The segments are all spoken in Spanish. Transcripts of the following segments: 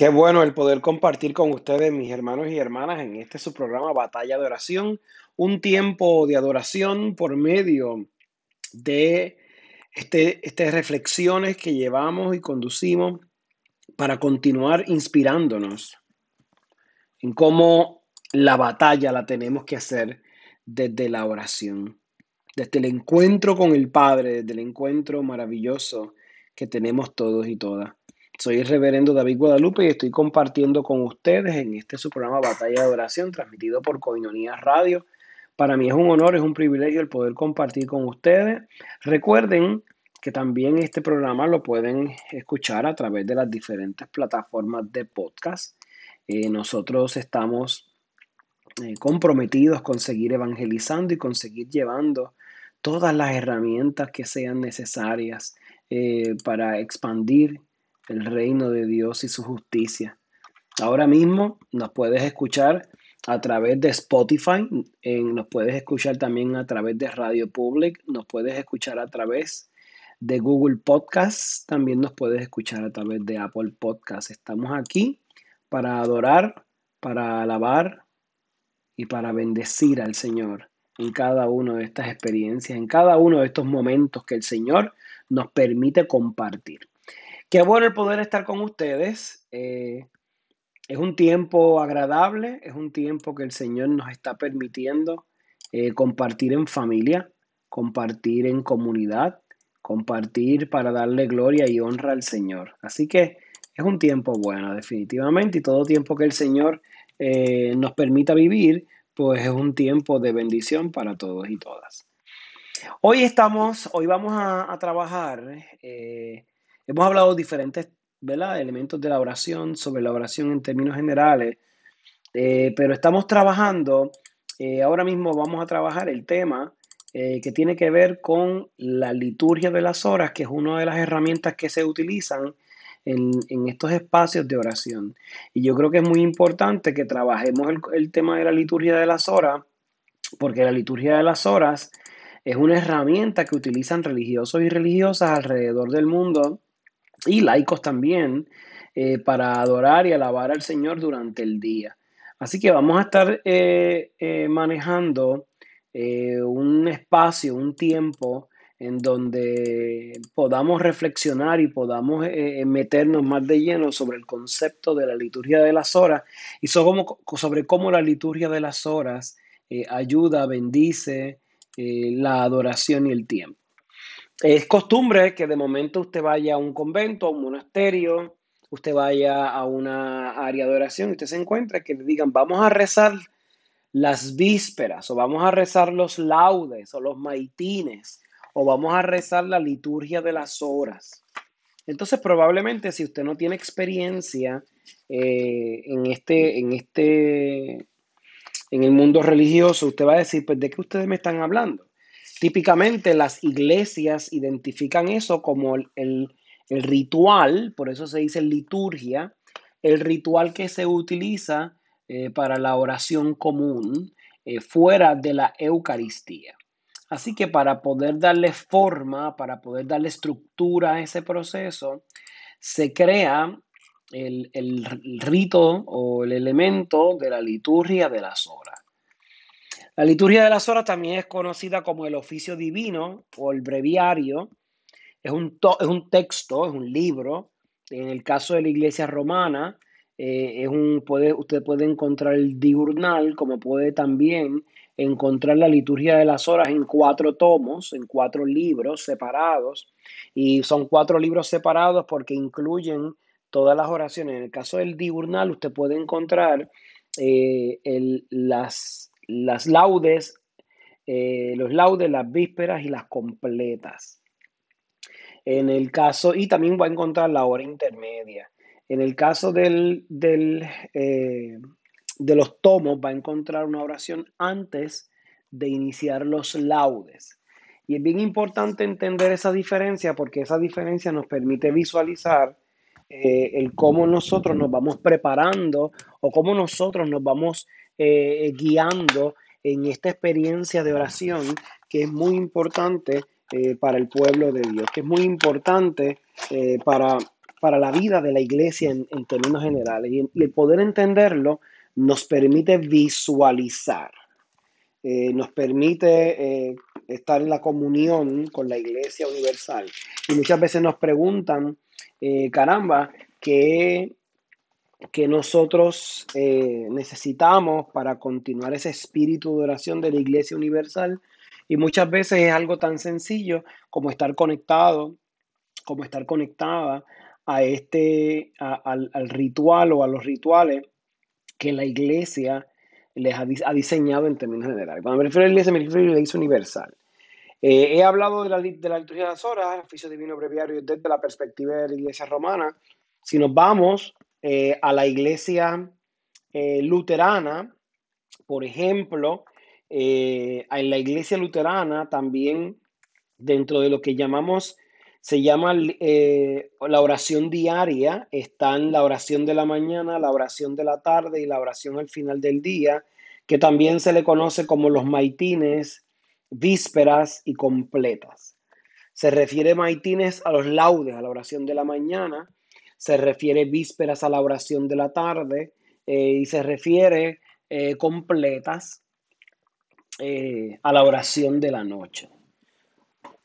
Qué bueno el poder compartir con ustedes, mis hermanos y hermanas, en este su programa Batalla de Oración, un tiempo de adoración por medio de este, estas reflexiones que llevamos y conducimos para continuar inspirándonos en cómo la batalla la tenemos que hacer desde la oración, desde el encuentro con el Padre, desde el encuentro maravilloso que tenemos todos y todas. Soy el reverendo David Guadalupe y estoy compartiendo con ustedes en este su programa Batalla de Oración, transmitido por Coinonía Radio. Para mí es un honor, es un privilegio el poder compartir con ustedes. Recuerden que también este programa lo pueden escuchar a través de las diferentes plataformas de podcast. Eh, nosotros estamos eh, comprometidos con seguir evangelizando y con seguir llevando todas las herramientas que sean necesarias eh, para expandir el reino de Dios y su justicia. Ahora mismo nos puedes escuchar a través de Spotify, nos puedes escuchar también a través de Radio Public, nos puedes escuchar a través de Google Podcasts, también nos puedes escuchar a través de Apple Podcasts. Estamos aquí para adorar, para alabar y para bendecir al Señor en cada una de estas experiencias, en cada uno de estos momentos que el Señor nos permite compartir. Qué bueno el poder estar con ustedes. Eh, es un tiempo agradable, es un tiempo que el Señor nos está permitiendo eh, compartir en familia, compartir en comunidad, compartir para darle gloria y honra al Señor. Así que es un tiempo bueno, definitivamente, y todo tiempo que el Señor eh, nos permita vivir, pues es un tiempo de bendición para todos y todas. Hoy estamos, hoy vamos a, trabajar Hemos hablado diferentes elementos de la oración, sobre la oración en términos generales, eh, pero estamos trabajando, eh, ahora mismo vamos a trabajar el tema eh, que tiene que ver con la liturgia de las horas, que es una de las herramientas que se utilizan en, estos espacios de oración. Y yo creo que es muy importante que trabajemos el, el tema de la liturgia de las horas, porque la liturgia de las horas es una herramienta que utilizan religiosos y religiosas alrededor del mundo y laicos también eh, para adorar y alabar al Señor durante el día. Así que vamos a estar eh, eh, manejando un espacio, un tiempo en donde podamos reflexionar y podamos meternos más de lleno sobre el concepto de la liturgia de las horas y sobre cómo, sobre cómo la liturgia de las horas ayuda, bendice la adoración y el tiempo. Es costumbre que de momento usted vaya a un convento, a un monasterio, usted vaya a una área de oración y usted se encuentra que le digan, vamos a rezar las vísperas, o vamos a rezar los laudes, o los maitines, o vamos a rezar la liturgia de las horas. Entonces, probablemente si usted no tiene experiencia eh, en, este, en este, en el mundo religioso, usted va a decir, pues, ¿de qué ustedes me están hablando? Típicamente las iglesias identifican eso como el, ritual, por eso se dice liturgia, el ritual que se utiliza eh, para la oración común eh, fuera de la Eucaristía. Así que para poder darle forma, para poder darle estructura a ese proceso, se crea el, el rito o el elemento de la liturgia de las horas. La liturgia de las horas también es conocida como el oficio divino o el breviario. Es un, es un texto, es un libro. En el caso de la iglesia romana, eh, es un, puede, usted puede encontrar el diurnal, como puede también encontrar la liturgia de las horas en cuatro tomos, en cuatro libros separados. Y son cuatro libros separados porque incluyen todas las oraciones. En el caso del diurnal, usted puede encontrar eh, el, las las laudes, eh, los laudes, las vísperas y las completas. En el caso, y también va a encontrar la hora intermedia. En el caso del, eh, de los tomos, va a encontrar una oración antes de iniciar los laudes. Y es bien importante entender esa diferencia porque esa diferencia nos permite visualizar eh, el cómo nosotros nos vamos preparando o cómo nosotros nos vamos eh, guiando en esta experiencia de oración que es muy importante eh, para el pueblo de Dios, que es muy importante eh, para para la vida de la iglesia en, en términos generales. Y, y el poder entenderlo nos permite visualizar, eh, nos permite eh, estar en la comunión con la iglesia universal. Y muchas veces nos preguntan, eh, caramba, ¿qué, que nosotros eh, necesitamos para continuar ese espíritu de oración de la Iglesia Universal. Y muchas veces es algo tan sencillo como estar conectado, como estar conectada a este, a- al, al ritual o a los rituales que la Iglesia les ha, ha diseñado en términos generales. Cuando me refiero a la Iglesia, me refiero a la Iglesia Universal. Eh, he hablado de la, de la liturgia de las horas, el oficio divino breviario desde la perspectiva de la iglesia romana. Si nos vamos eh, a la iglesia eh, luterana, por ejemplo, eh, en la iglesia luterana también dentro de lo que llamamos, se llama la oración diaria, están la oración de la mañana, la oración de la tarde y la oración al final del día, que también se le conoce como los maitines, vísperas y completas. Se refiere maitines a los laudes, a la oración de la mañana, se refiere vísperas a la oración de la tarde eh, y se refiere eh, completas eh, a la oración de la noche.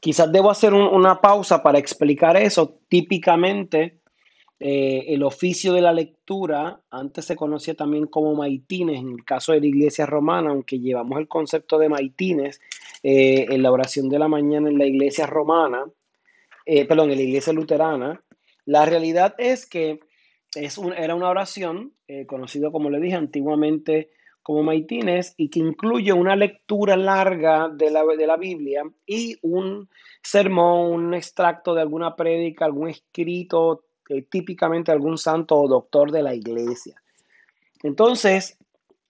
Quizás debo hacer un- una pausa para explicar eso. Típicamente, el oficio de la lectura, antes se conocía también como maitines, en el caso de la iglesia romana, aunque llevamos el concepto de maitines en la oración de la mañana en la iglesia romana, perdón, en la iglesia luterana, la realidad es que es un- era una oración, eh, conocido como le dije antiguamente como maitines, y que incluye una lectura larga de la, de la Biblia y un sermón, un extracto de alguna prédica, algún escrito, eh, típicamente algún santo o doctor de la iglesia. Entonces,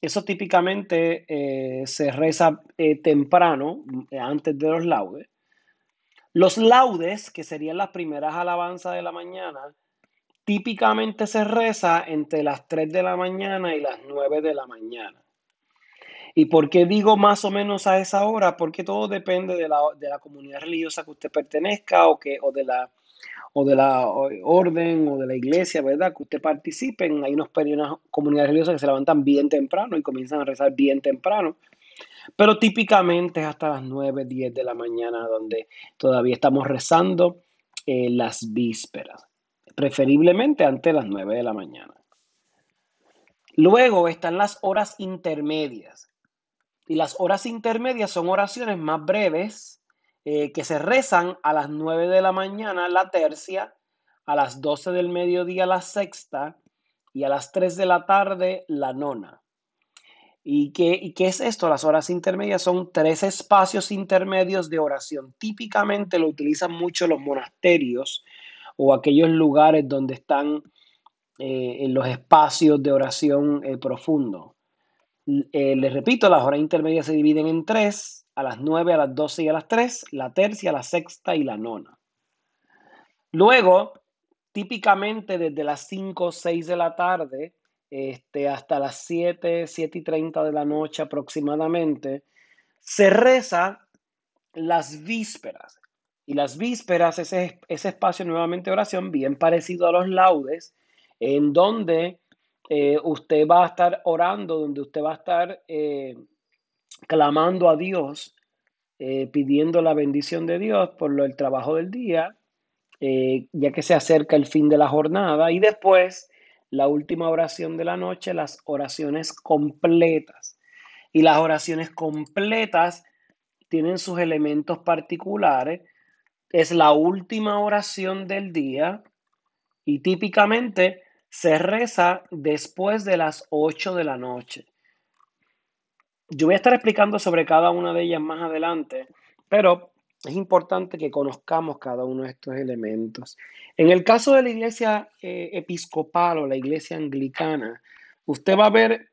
eso típicamente eh, se reza temprano, antes de los laudes. Los laudes, que serían las primeras alabanzas de la mañana, típicamente se reza entre las 3 de la mañana y las 9 de la mañana. ¿Y por qué digo más o menos a esa hora? Porque todo depende de la, de la comunidad religiosa que usted pertenezca o, que, o, de la, o de la orden o de la iglesia, ¿verdad? Que usted participe. Hay unos, unas comunidades religiosas que se levantan bien temprano y comienzan a rezar bien temprano. Pero típicamente es hasta las 9, 10 de la mañana donde todavía estamos rezando eh, las vísperas, preferiblemente antes de las 9 de la mañana. Luego están las horas intermedias. Y las horas intermedias son oraciones más breves eh, que se rezan a las 9 de la mañana la tercia, a las 12 del mediodía la sexta y a las 3 de la tarde la nona. ¿Y qué, ¿Y qué, es esto? Las horas intermedias son tres espacios intermedios de oración. Típicamente lo utilizan mucho los monasterios o aquellos lugares donde están eh, en los espacios de oración eh, profundo. Eh, les repito, las horas intermedias se dividen en tres, a las 9, a las 12 y a las 3, la tercia, la sexta y la nona. Luego, típicamente desde las 5 o 6 de la tarde este, hasta las 7, 7 y 30 de la noche aproximadamente, se reza las vísperas. Y las vísperas, ese, ese espacio nuevamente de oración, bien parecido a los laudes, en donde eh, usted va a estar orando, donde usted va a estar eh, clamando a Dios, eh, pidiendo la bendición de Dios por lo, el trabajo del día, ya que se acerca el fin de la jornada, y después la última oración de la noche, las oraciones completas. Y las oraciones completas tienen sus elementos particulares. Es la última oración del día y típicamente se reza después de las 8 de la noche. Yo voy a estar explicando sobre cada una de ellas más adelante, pero es importante que conozcamos cada uno de estos elementos. En el caso de la iglesia eh, episcopal o la iglesia anglicana, usted va a ver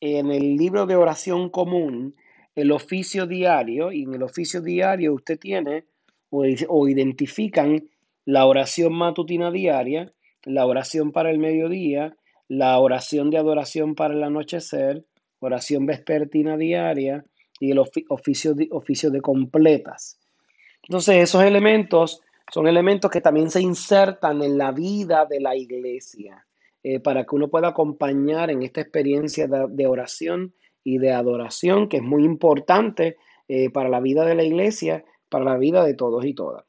en el libro de oración común el oficio diario y en el oficio diario usted tiene o, o identifican la oración matutina diaria, la oración para el mediodía, la oración de adoración para el anochecer, oración vespertina diaria y el oficio de completas. Entonces, esos elementos Son elementos que también se insertan en la vida de la iglesia eh, para que uno pueda acompañar en esta experiencia de, oración y de adoración, que es muy importante eh, para la vida de la iglesia, para la vida de todos y todas.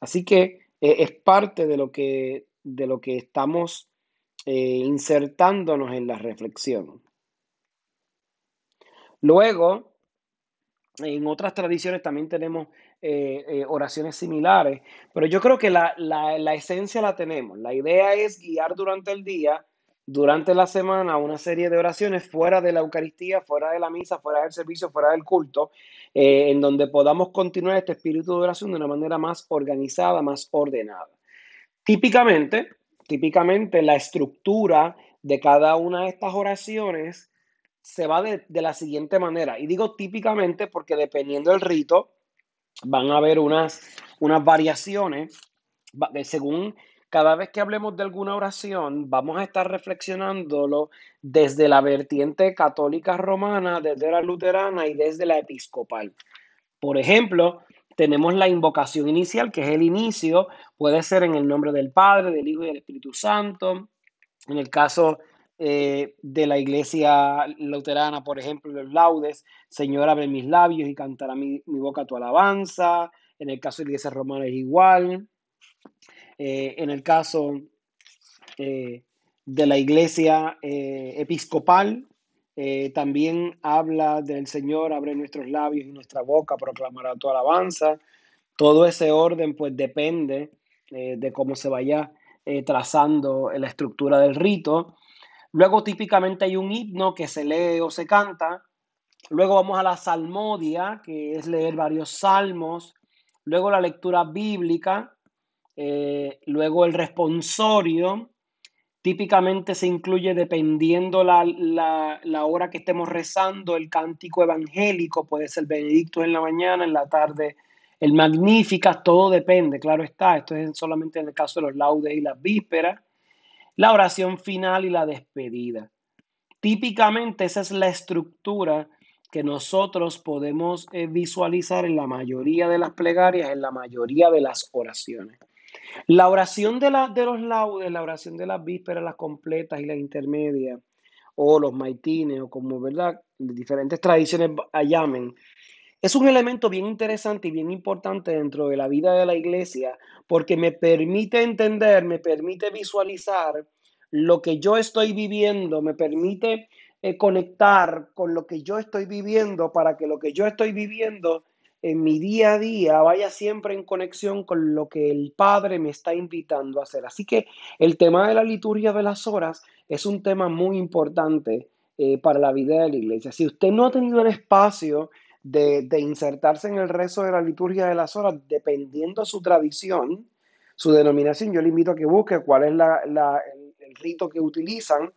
Así que eh, es parte de lo que, de lo que estamos insertándonos en la reflexión. Luego, en otras tradiciones también tenemos eh, eh, oraciones similares, pero yo creo que la, la, la esencia la tenemos. La idea es guiar durante el día, durante la semana, una serie de oraciones fuera de la Eucaristía, fuera de la misa, fuera del servicio, fuera del culto, eh, en donde podamos continuar este espíritu de oración de una manera más organizada, más ordenada. Típicamente, típicamente la estructura de cada una de estas oraciones se va de, de la siguiente manera. Y digo típicamente porque dependiendo del rito, van a haber unas, unas variaciones según cada vez que hablemos de alguna oración, vamos a estar reflexionándolo desde la vertiente católica romana, desde la luterana y desde la episcopal. Por ejemplo, tenemos la invocación inicial, que es el inicio, puede ser en el nombre del Padre, del Hijo y del Espíritu Santo. En el caso eh, de la iglesia luterana, por ejemplo, los laudes, Señor, abre mis labios y cantará mi, mi boca tu alabanza. En el caso de la iglesia romana es igual. Eh, en el caso eh, de la iglesia episcopal, también habla del Señor, abre nuestros labios y nuestra boca, proclamará tu alabanza. Todo ese orden pues depende de cómo se vaya trazando la estructura del rito. Luego típicamente hay un himno que se lee o se canta. Luego vamos a la salmodia, que es leer varios salmos. Luego la lectura bíblica. Eh, luego el responsorio. Típicamente se incluye dependiendo la, hora que estemos rezando, el cántico evangélico, puede ser Benedicto en la mañana, en la tarde el Magnífica, todo depende, claro está, esto es solamente en el caso de los laudes y las vísperas, la oración final y la despedida. Típicamente esa es la estructura que nosotros podemos eh, visualizar en la mayoría de las plegarias, en la mayoría de las oraciones. La oración de, la, de los laudes, la oración de las vísperas, las completas y las intermedias, o los maitines, o como, ¿verdad? Diferentes tradiciones llamen, es un elemento bien interesante y bien importante dentro de la vida de la iglesia porque me permite entender, me permite visualizar lo que yo estoy viviendo, me permite eh, conectar con lo que yo estoy viviendo para que lo que yo estoy viviendo en mi día a día vaya siempre en conexión con lo que el Padre me está invitando a hacer. Así que el tema de la liturgia de las horas es un tema muy importante eh, para la vida de la iglesia. Si usted no ha tenido el espacio de, insertarse en el rezo de la liturgia de las horas, dependiendo su tradición, su denominación, yo le invito a que busque cuál es la, el, rito que utilizan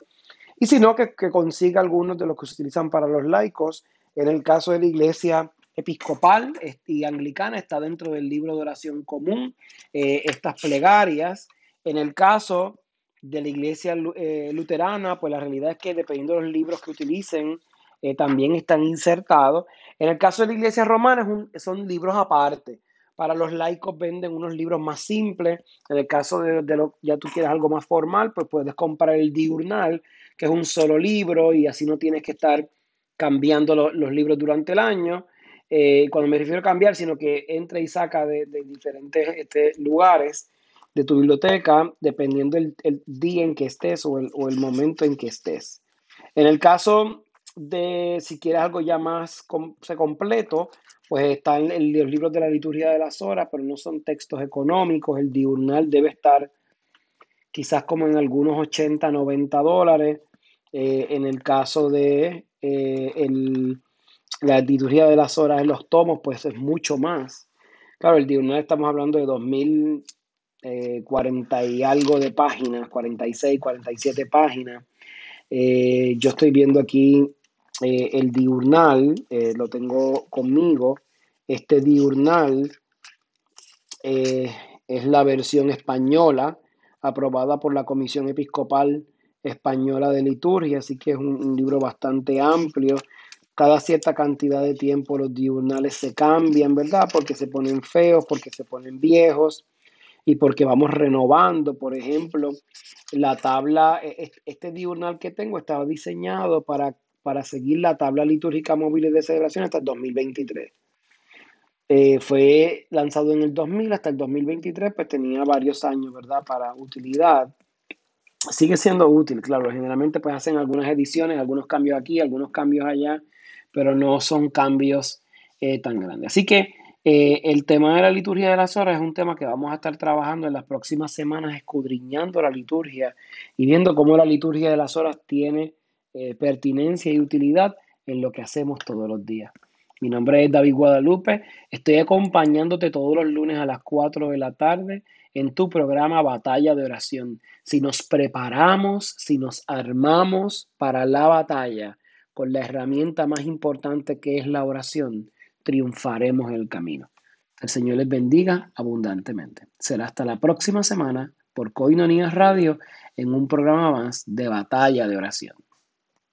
y si no, que, consiga algunos de los que se utilizan para los laicos. En el caso de la iglesia episcopal y anglicana está dentro del libro de oración común, eh, estas plegarias. En el caso de la iglesia eh, luterana, pues la realidad es que dependiendo de los libros que utilicen, eh, también están insertados. En el caso de la iglesia romana son libros aparte. Para los laicos venden unos libros más simples. En el caso de, de lo ya tú quieres algo más formal, pues puedes comprar el diurnal, que es un solo libro y así no tienes que estar cambiando lo, los libros durante el año. Eh, cuando me refiero a cambiar, sino que entra y saca de, diferentes este, lugares de tu biblioteca, dependiendo el, día en que estés o el momento en que estés. En el caso de si quieres algo ya más se completo, pues están los libros de la liturgia de las horas, pero no son textos económicos. El diurnal debe estar quizás como en algunos 80, 90 dólares. Eh, en el caso de eh, el, la liturgia de las horas en los tomos, pues es mucho más. Claro, el diurnal estamos hablando de 2040 eh, y algo de páginas, 46, 47 páginas. Yo estoy viendo aquí eh, el diurnal, eh, lo tengo conmigo. Este diurnal eh, es la versión española aprobada por la Comisión Episcopal Española de Liturgia, así que es un, un libro bastante amplio. Cada cierta cantidad de tiempo los diurnales se cambian, ¿verdad? Porque se ponen feos, porque se ponen viejos. y porque vamos renovando, por ejemplo, la tabla, e, e, este diurnal que tengo estaba diseñado para, para seguir la tabla litúrgica móvil de celebración hasta el 2023. Eh, fue lanzado en el 2000 hasta el 2023, pues tenía varios años, ¿verdad? Para utilidad. Sigue siendo útil, claro, generalmente pues hacen algunas ediciones, algunos cambios aquí, algunos cambios allá, pero no son cambios eh, tan grandes. Así que eh, el tema de la liturgia de las horas es un tema que vamos a estar trabajando en las próximas semanas, escudriñando la liturgia y viendo cómo la liturgia de las horas tiene eh, pertinencia y utilidad en lo que hacemos todos los días. Mi nombre es David Guadalupe, estoy acompañándote todos los lunes a las 4 de la tarde en tu programa Batalla de Oración. Si nos preparamos, si nos armamos para la batalla con la herramienta más importante que es la oración, triunfaremos en el camino. El Señor les bendiga abundantemente. Será hasta la próxima semana por Coinonías Radio en un programa más de batalla de oración.